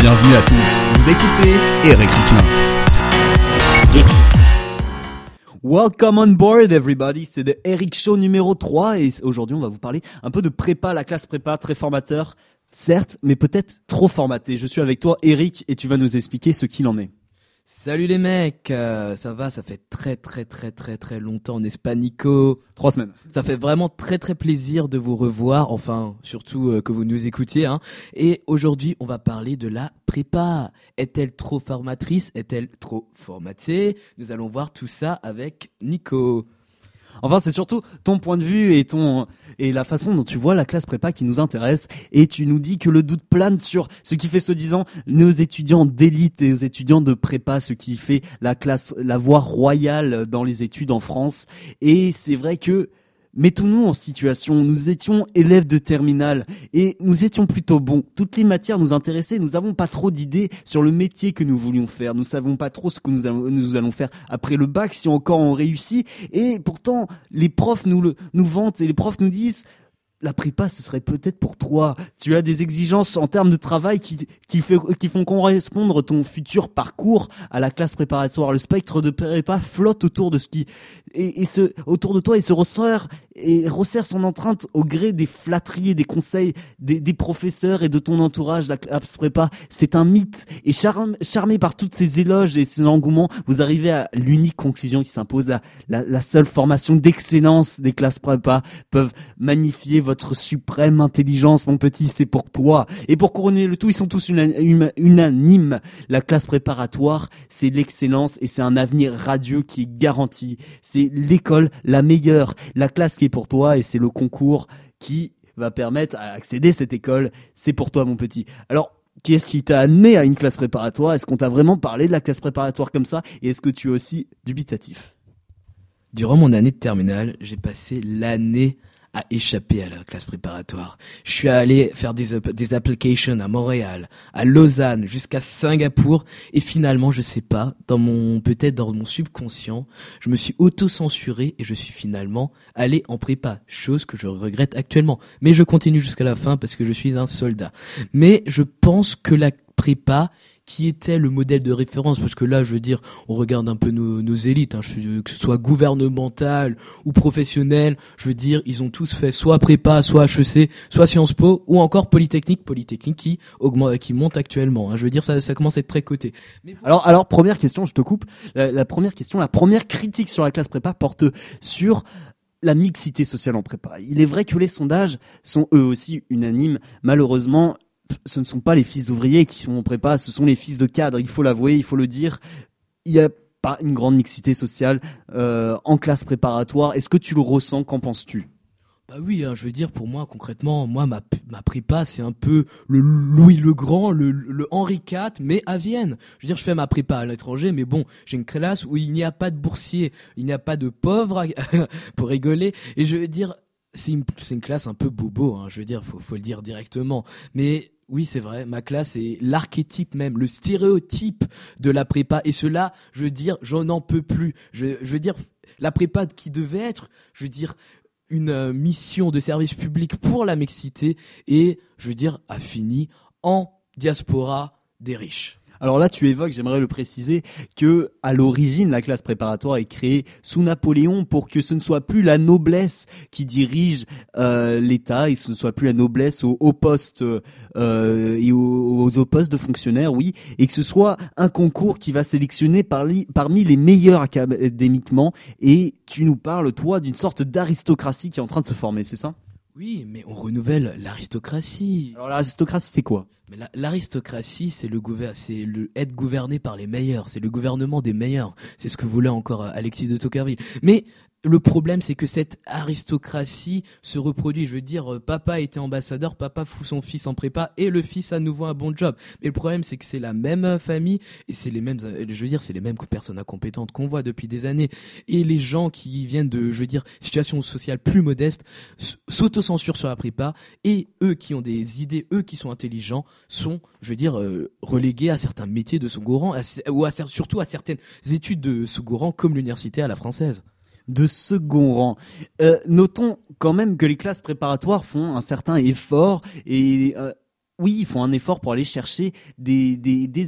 Bienvenue à tous, vous écoutez Eric Reclin. Welcome on board everybody, c'est le Eric Show numéro 3 et aujourd'hui on va vous parler un peu de prépa, la classe prépa, très formateur, certes, mais peut-être trop formaté. Je suis avec toi Eric et tu vas nous expliquer ce qu'il en est. Salut les mecs, euh, ça va, ça fait très très très très très longtemps, n'est-ce pas Nico Trois semaines. Ça fait vraiment très très plaisir de vous revoir, enfin surtout euh, que vous nous écoutiez. Hein. Et aujourd'hui on va parler de la prépa. Est-elle trop formatrice? Est-elle trop formatée? Nous allons voir tout ça avec Nico. Enfin, c'est surtout ton point de vue et ton et la façon dont tu vois la classe prépa qui nous intéresse. Et tu nous dis que le doute plane sur ce qui fait, se disant, nos étudiants d'élite et nos étudiants de prépa, ce qui fait la classe, la voie royale dans les études en France. Et c'est vrai que Mettons-nous en situation, nous étions élèves de terminale et nous étions plutôt bons. Toutes les matières nous intéressaient, nous n'avons pas trop d'idées sur le métier que nous voulions faire. Nous savons pas trop ce que nous allons, nous allons faire après le bac si encore on réussit. Et pourtant, les profs nous le, nous vantent et les profs nous disent, la prépa, ce serait peut-être pour toi. Tu as des exigences en termes de travail qui, qui, fait, qui font correspondre ton futur parcours à la classe préparatoire. Le spectre de prépa flotte autour de ce qui, et, et ce, autour de toi et se resserre, et resserre son empreinte au gré des flatteries et des conseils des, des professeurs et de ton entourage. La classe prépa, c'est un mythe. Et charme, charmé par toutes ces éloges et ces engouements, vous arrivez à l'unique conclusion qui s'impose. La, la, la seule formation d'excellence des classes prépa peuvent magnifier suprême intelligence, mon petit, c'est pour toi. Et pour couronner le tout, ils sont tous unanimes. La classe préparatoire, c'est l'excellence et c'est un avenir radieux qui est garanti. C'est l'école la meilleure. La classe qui est pour toi et c'est le concours qui va permettre à accéder à cette école. C'est pour toi, mon petit. Alors, Qu'est-ce qui t'a amené à une classe préparatoire? Est-ce qu'on t'a vraiment parlé de la classe préparatoire comme ça? Et est-ce que tu es aussi dubitatif? Durant mon année de terminale, j'ai passé l'année à échapper à la classe préparatoire. Je suis allé faire des, applications à Montréal, à Lausanne, jusqu'à Singapour, et finalement, je sais pas, dans mon, peut-être dans mon subconscient, je me suis auto-censuré et je suis finalement allé en prépa, chose que je regrette actuellement. Mais je continue jusqu'à la fin parce que je suis un soldat. Mais je pense que la prépa qui était le modèle de référence parce que là je veux dire on regarde un peu nos, élites hein, que ce soit gouvernemental ou professionnel je veux dire ils ont tous fait soit prépa soit HEC soit Sciences Po ou encore Polytechnique Polytechnique qui monte actuellement hein. je veux dire ça ça commence à être très coté alors alors première question je te coupe la, la première question la première critique sur la classe prépa porte sur la mixité sociale en prépa. Il est vrai que les sondages sont eux aussi unanimes. Malheureusement, ce ne sont pas les fils d'ouvriers qui sont en prépa, ce sont les fils de cadres, il faut l'avouer, il faut le dire. Il n'y a pas une grande mixité sociale euh, en classe préparatoire. Est-ce que tu le ressens? Qu'en penses-tu? Bah oui, hein, je veux dire pour moi concrètement, moi ma ma prépa c'est un peu le Louis le Grand, le, le Henri IV, mais à Vienne. Je veux dire, je fais ma prépa à l'étranger, mais bon, j'ai une classe où il n'y a pas de boursiers, il n'y a pas de pauvres pour rigoler, et je veux dire c'est une une classe un peu bobo, hein, je veux dire, faut faut le dire directement, mais oui, c'est vrai. Ma classe est l'archétype même, le stéréotype de la prépa. Et cela, je veux dire, j'en en peux plus. Je, veux dire, la prépa qui devait être, je veux dire, une euh, mission de service public pour la mixité et, je veux dire, a fini en diaspora des riches. Alors là, tu évoques, j'aimerais le préciser, que à l'origine, la classe préparatoire est créée sous Napoléon pour que ce ne soit plus la noblesse qui dirige euh, l'État et ce ne soit plus la noblesse aux hauts postes euh, et aux, hauts postes de fonctionnaires, oui, et que ce soit un concours qui va sélectionner parmi, parmi les meilleurs académiquement. Et tu nous parles, toi, d'une sorte d'aristocratie qui est en train de se former, c'est ça? Oui, mais on renouvelle l'aristocratie. Alors l'aristocratie, c'est quoi? Mais l'aristocratie, c'est le c'est être gouverné par les meilleurs, c'est le gouvernement des meilleurs. C'est ce que voulait encore euh, Alexis de Tocqueville. Mais le problème, c'est que cette aristocratie se reproduit. Je veux dire, euh, papa était ambassadeur, papa fout son fils en prépa et le fils a nouveau un bon job. Mais le problème, c'est que c'est la même euh, famille et c'est les mêmes, je veux dire, c'est les mêmes personnes incompétentes qu'on voit depuis des années. Et les gens qui viennent de, je veux dire, situations sociales plus modestes, s'autocensurent sur la prépa et eux qui ont des idées, eux qui sont intelligents, sont, je veux dire, relégués à certains métiers de second rang ou surtout à certaines études de second rang comme l'université à la française de second rang. Euh, notons quand même que les classes préparatoires font un certain effort et euh, oui, ils font un effort pour aller chercher des,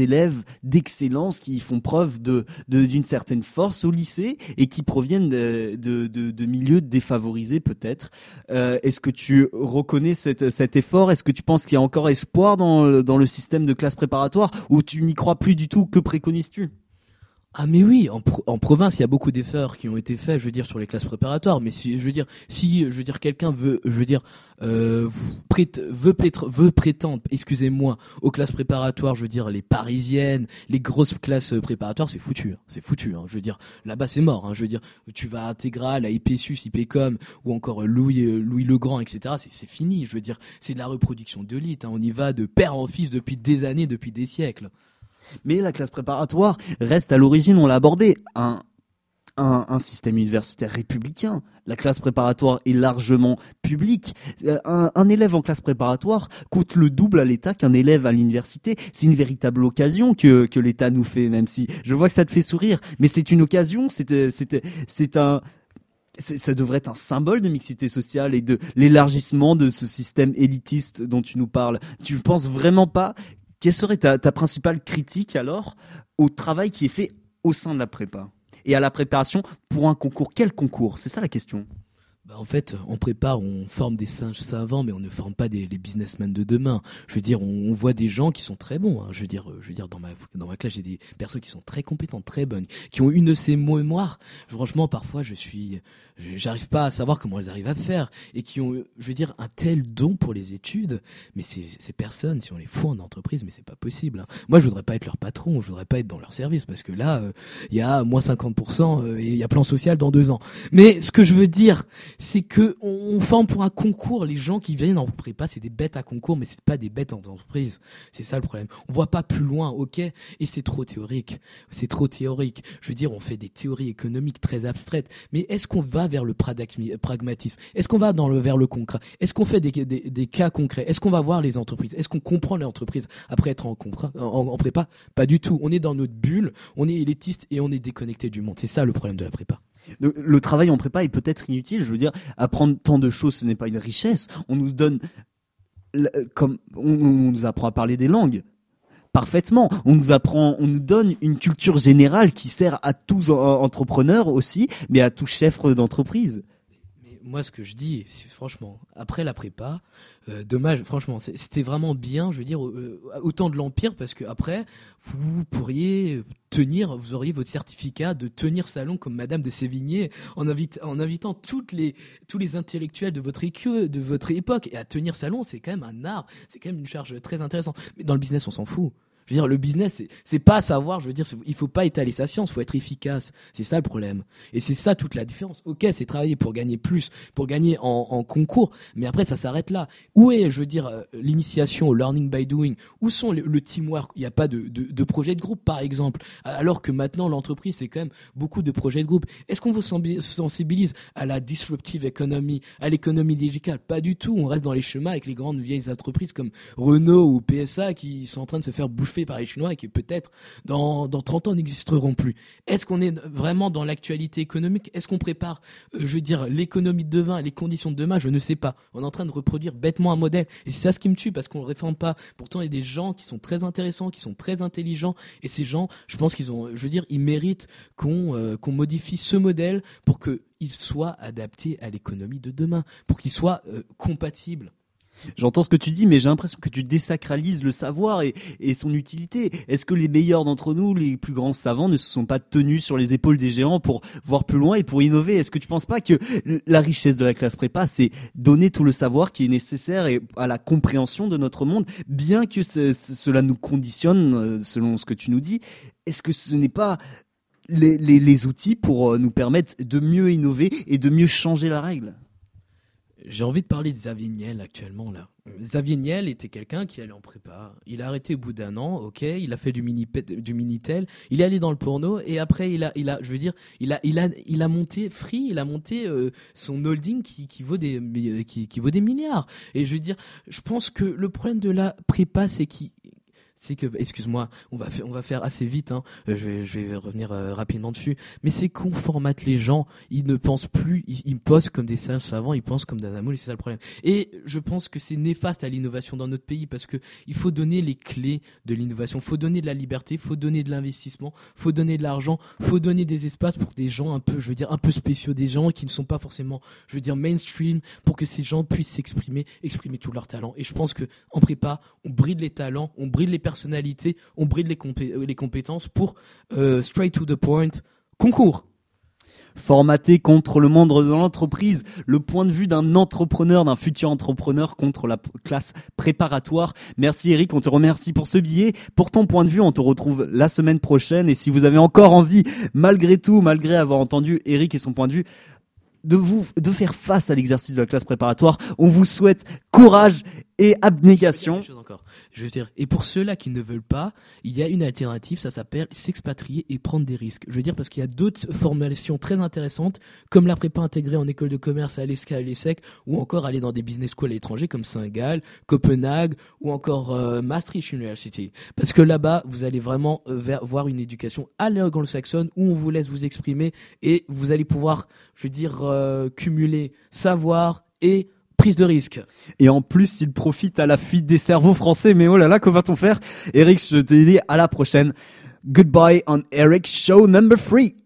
élèves d'excellence qui font preuve d'une certaine force au lycée et qui proviennent de, de, milieux défavorisés peut-être. Euh, Est-ce que tu reconnais cet effort? Est-ce que tu penses qu'il y a encore espoir dans, dans le système de classe préparatoire? Ou tu n'y crois plus du tout? Que préconises-tu? Ah mais oui, en, en province, il y a beaucoup d'efforts qui ont été faits, je veux dire, sur les classes préparatoires. Mais si, je veux dire, si, je veux dire, quelqu'un veut, je veux dire, euh, veut, veut prétendre, excusez-moi, aux classes préparatoires, je veux dire, les parisiennes, les grosses classes préparatoires, c'est foutu, hein, c'est foutu. Hein, je veux dire, là-bas c'est mort. Hein, je veux dire, tu vas à Intégral, à IPSUS, IPCOM, ou encore Louis, euh, Louis Legrand, etc. C'est fini. Je veux dire, c'est de la reproduction de Hein, on y va de père en fils depuis des années, depuis des siècles. Mais la classe préparatoire reste à l'origine, on l'a abordé, un, un, système universitaire républicain. La classe préparatoire est largement publique. Euh, un, élève en classe préparatoire coûte le double à l'État qu'un élève à l'université. C'est une véritable occasion que, que l'État nous fait, même si je vois que ça te fait sourire. Mais c'est une occasion, c'est un ça devrait être un symbole de mixité sociale et de l'élargissement de ce système élitiste dont tu nous parles. Tu penses vraiment pas quelle serait ta, principale critique alors au travail qui est fait au sein de la prépa et à la préparation pour un concours? Quel concours? C'est ça la question. Bah en fait, on prépare, on forme des singes savants, mais on ne forme pas des les businessmen de demain. Je veux dire, on, voit des gens qui sont très bons. Hein. Je veux dire, je veux dire dans ma classe, j'ai des personnes qui sont très compétentes, très bonnes, qui ont une de ces mémoires. Franchement, parfois, je suis j'arrive pas à savoir comment elles arrivent à faire et qui ont, je veux dire, un tel don pour les études. Mais ces, ces personnes, si on les fout en entreprise, mais c'est pas possible. Hein. Moi, je voudrais pas être leur patron, je voudrais pas être dans leur service parce que là, euh, il y a moins 50% euh, et il y a plan social dans deux ans. Mais ce que je veux dire, c'est que on, forme pour un concours. Les gens qui viennent en prépa, c'est des bêtes à concours, mais c'est pas des bêtes en entreprise. C'est ça le problème. On voit pas plus loin, ok? Et c'est trop théorique. C'est trop théorique. Je veux dire, on fait des théories économiques très abstraites. Mais est-ce qu'on va vers le pragmatisme Est-ce qu'on va dans le vers le concret? Est-ce qu'on fait des, des, cas concrets? Est-ce qu'on va voir les entreprises? Est-ce qu'on comprend les entreprises après être en, prépa? Pas du tout. On est dans notre bulle, on est élitiste et on est déconnecté du monde. C'est ça le problème de la prépa. Le, travail en prépa est peut-être inutile. Je veux dire, apprendre tant de choses, ce n'est pas une richesse. On nous donne comme on nous apprend à parler des langues parfaitement. On nous apprend, on nous donne une culture générale qui sert à tous entrepreneurs aussi, mais à tous chefs d'entreprise moi, ce que je dis, franchement, après la prépa, euh, dommage, franchement, c'était vraiment bien, je veux dire, euh, autant de l'Empire, parce que après, vous pourriez tenir, vous auriez votre certificat de tenir salon comme Madame de Sévigné, en, invitant toutes les, tous les intellectuels de votre, de votre époque. Et à tenir salon, c'est quand même un art, c'est quand même une charge très intéressante. Mais dans le business, on s'en fout. Je veux dire, le business, c'est pas savoir, je veux dire, il faut pas étaler sa science, faut être efficace. C'est ça le problème. Et c'est ça toute la différence. Ok, c'est travailler pour gagner plus, pour gagner en, en concours, mais après, ça s'arrête là. Où est, je veux dire, euh, l'initiation au learning by doing? Où sont le, teamwork? Il n'y a pas de, de, de, projet de groupe, par exemple. Alors que maintenant, l'entreprise, c'est quand même beaucoup de projets de groupe. Est-ce qu'on vous sensibilise à la disruptive economy, à l'économie digitale? Pas du tout. On reste dans les chemins avec les grandes vieilles entreprises comme Renault ou PSA qui sont en train de se faire bouffer par les Chinois et qui peut-être dans, dans 30 ans n'existeront plus. Est-ce qu'on est vraiment dans l'actualité économique? Est-ce qu'on prépare, euh, je veux dire, l'économie de demain, les conditions de demain? Je ne sais pas. On est en train de reproduire bêtement un modèle. Et c'est ça ce qui me tue parce qu'on le réforme pas. Pourtant, il y a des gens qui sont très intéressants, qui sont très intelligents. Et ces gens, je pense qu'ils ont, je veux dire, ils méritent qu'on euh, qu'on modifie ce modèle pour qu'il soit adapté à l'économie de demain, pour qu'il soit euh, compatible J'entends ce que tu dis, mais j'ai l'impression que tu désacralises le savoir et, son utilité. Est-ce que les meilleurs d'entre nous, les plus grands savants, ne se sont pas tenus sur les épaules des géants pour voir plus loin et pour innover? Est-ce que tu penses pas que la richesse de la classe prépa, c'est donner tout le savoir qui est nécessaire à la compréhension de notre monde, bien que cela nous conditionne, euh, selon ce que tu nous dis Est-ce que ce n'est pas les outils pour euh, nous permettre de mieux innover et de mieux changer la règle? J'ai envie de parler de Xavier Niel actuellement là. Xavier Niel était quelqu'un qui allait en prépa. Il a arrêté au bout d'un an, ok. Il a fait du mini du minitel. Il est allé dans le porno et après il a, il a, je veux dire, il a, il a, il a monté Free. Il a monté euh, son holding qui, vaut des, qui, qui vaut des milliards. Et je veux dire, je pense que le problème de la prépa, c'est qu'il c'est que, excuse-moi, on va faire, on va faire assez vite, hein. Euh, je vais, je vais revenir euh, rapidement dessus. Mais c'est qu'on formate les gens. Ils ne pensent plus, ils, ils comme des singes savants, ils pensent comme des et c'est ça le problème. Et je pense que c'est néfaste à l'innovation dans notre pays parce que il faut donner les clés de l'innovation, faut donner de la liberté, faut donner de l'investissement, faut donner de l'argent, faut donner des espaces pour des gens un peu, je veux dire, un peu spéciaux, des gens qui ne sont pas forcément, je veux dire, mainstream, pour que ces gens puissent s'exprimer, exprimer tout leur talent. Et je pense que en prépa, on bride les talents, on bride les personnalités, on bride les, les compétences pour euh, straight to the point concours formaté contre le monde de l'entreprise, le point de vue d'un entrepreneur, d'un futur entrepreneur contre la classe préparatoire. Merci Eric, on te remercie pour ce billet. Pour ton point de vue, on te retrouve la semaine prochaine et si vous avez encore envie, malgré tout, malgré avoir entendu Eric et son point de vue, de vous de faire face à l'exercice de la classe préparatoire. On vous souhaite courage et abnégation. encore. Je veux dire, et pour ceux-là qui ne veulent pas, il y a une alternative, ça s'appelle s'expatrier et prendre des risques. Je veux dire parce qu'il y a d'autres formations très intéressantes, comme la prépa intégrée en école de commerce à l'ESCA, à l'ESSEC, ou encore aller dans des business schools à l'étranger comme Saint-Gall, Copenhague, ou encore euh, Maastricht University. Parce que là-bas, vous allez vraiment euh, voir une éducation à l'anglo-saxonne où on vous laisse vous exprimer et vous allez pouvoir, je veux dire, euh, cumuler savoir et prise de risque. Et en plus, il profite à la fuite des cerveaux français. Mais oh là là, que va-t-on faire? Eric, je te dis à la prochaine. Goodbye on Eric's show number 3.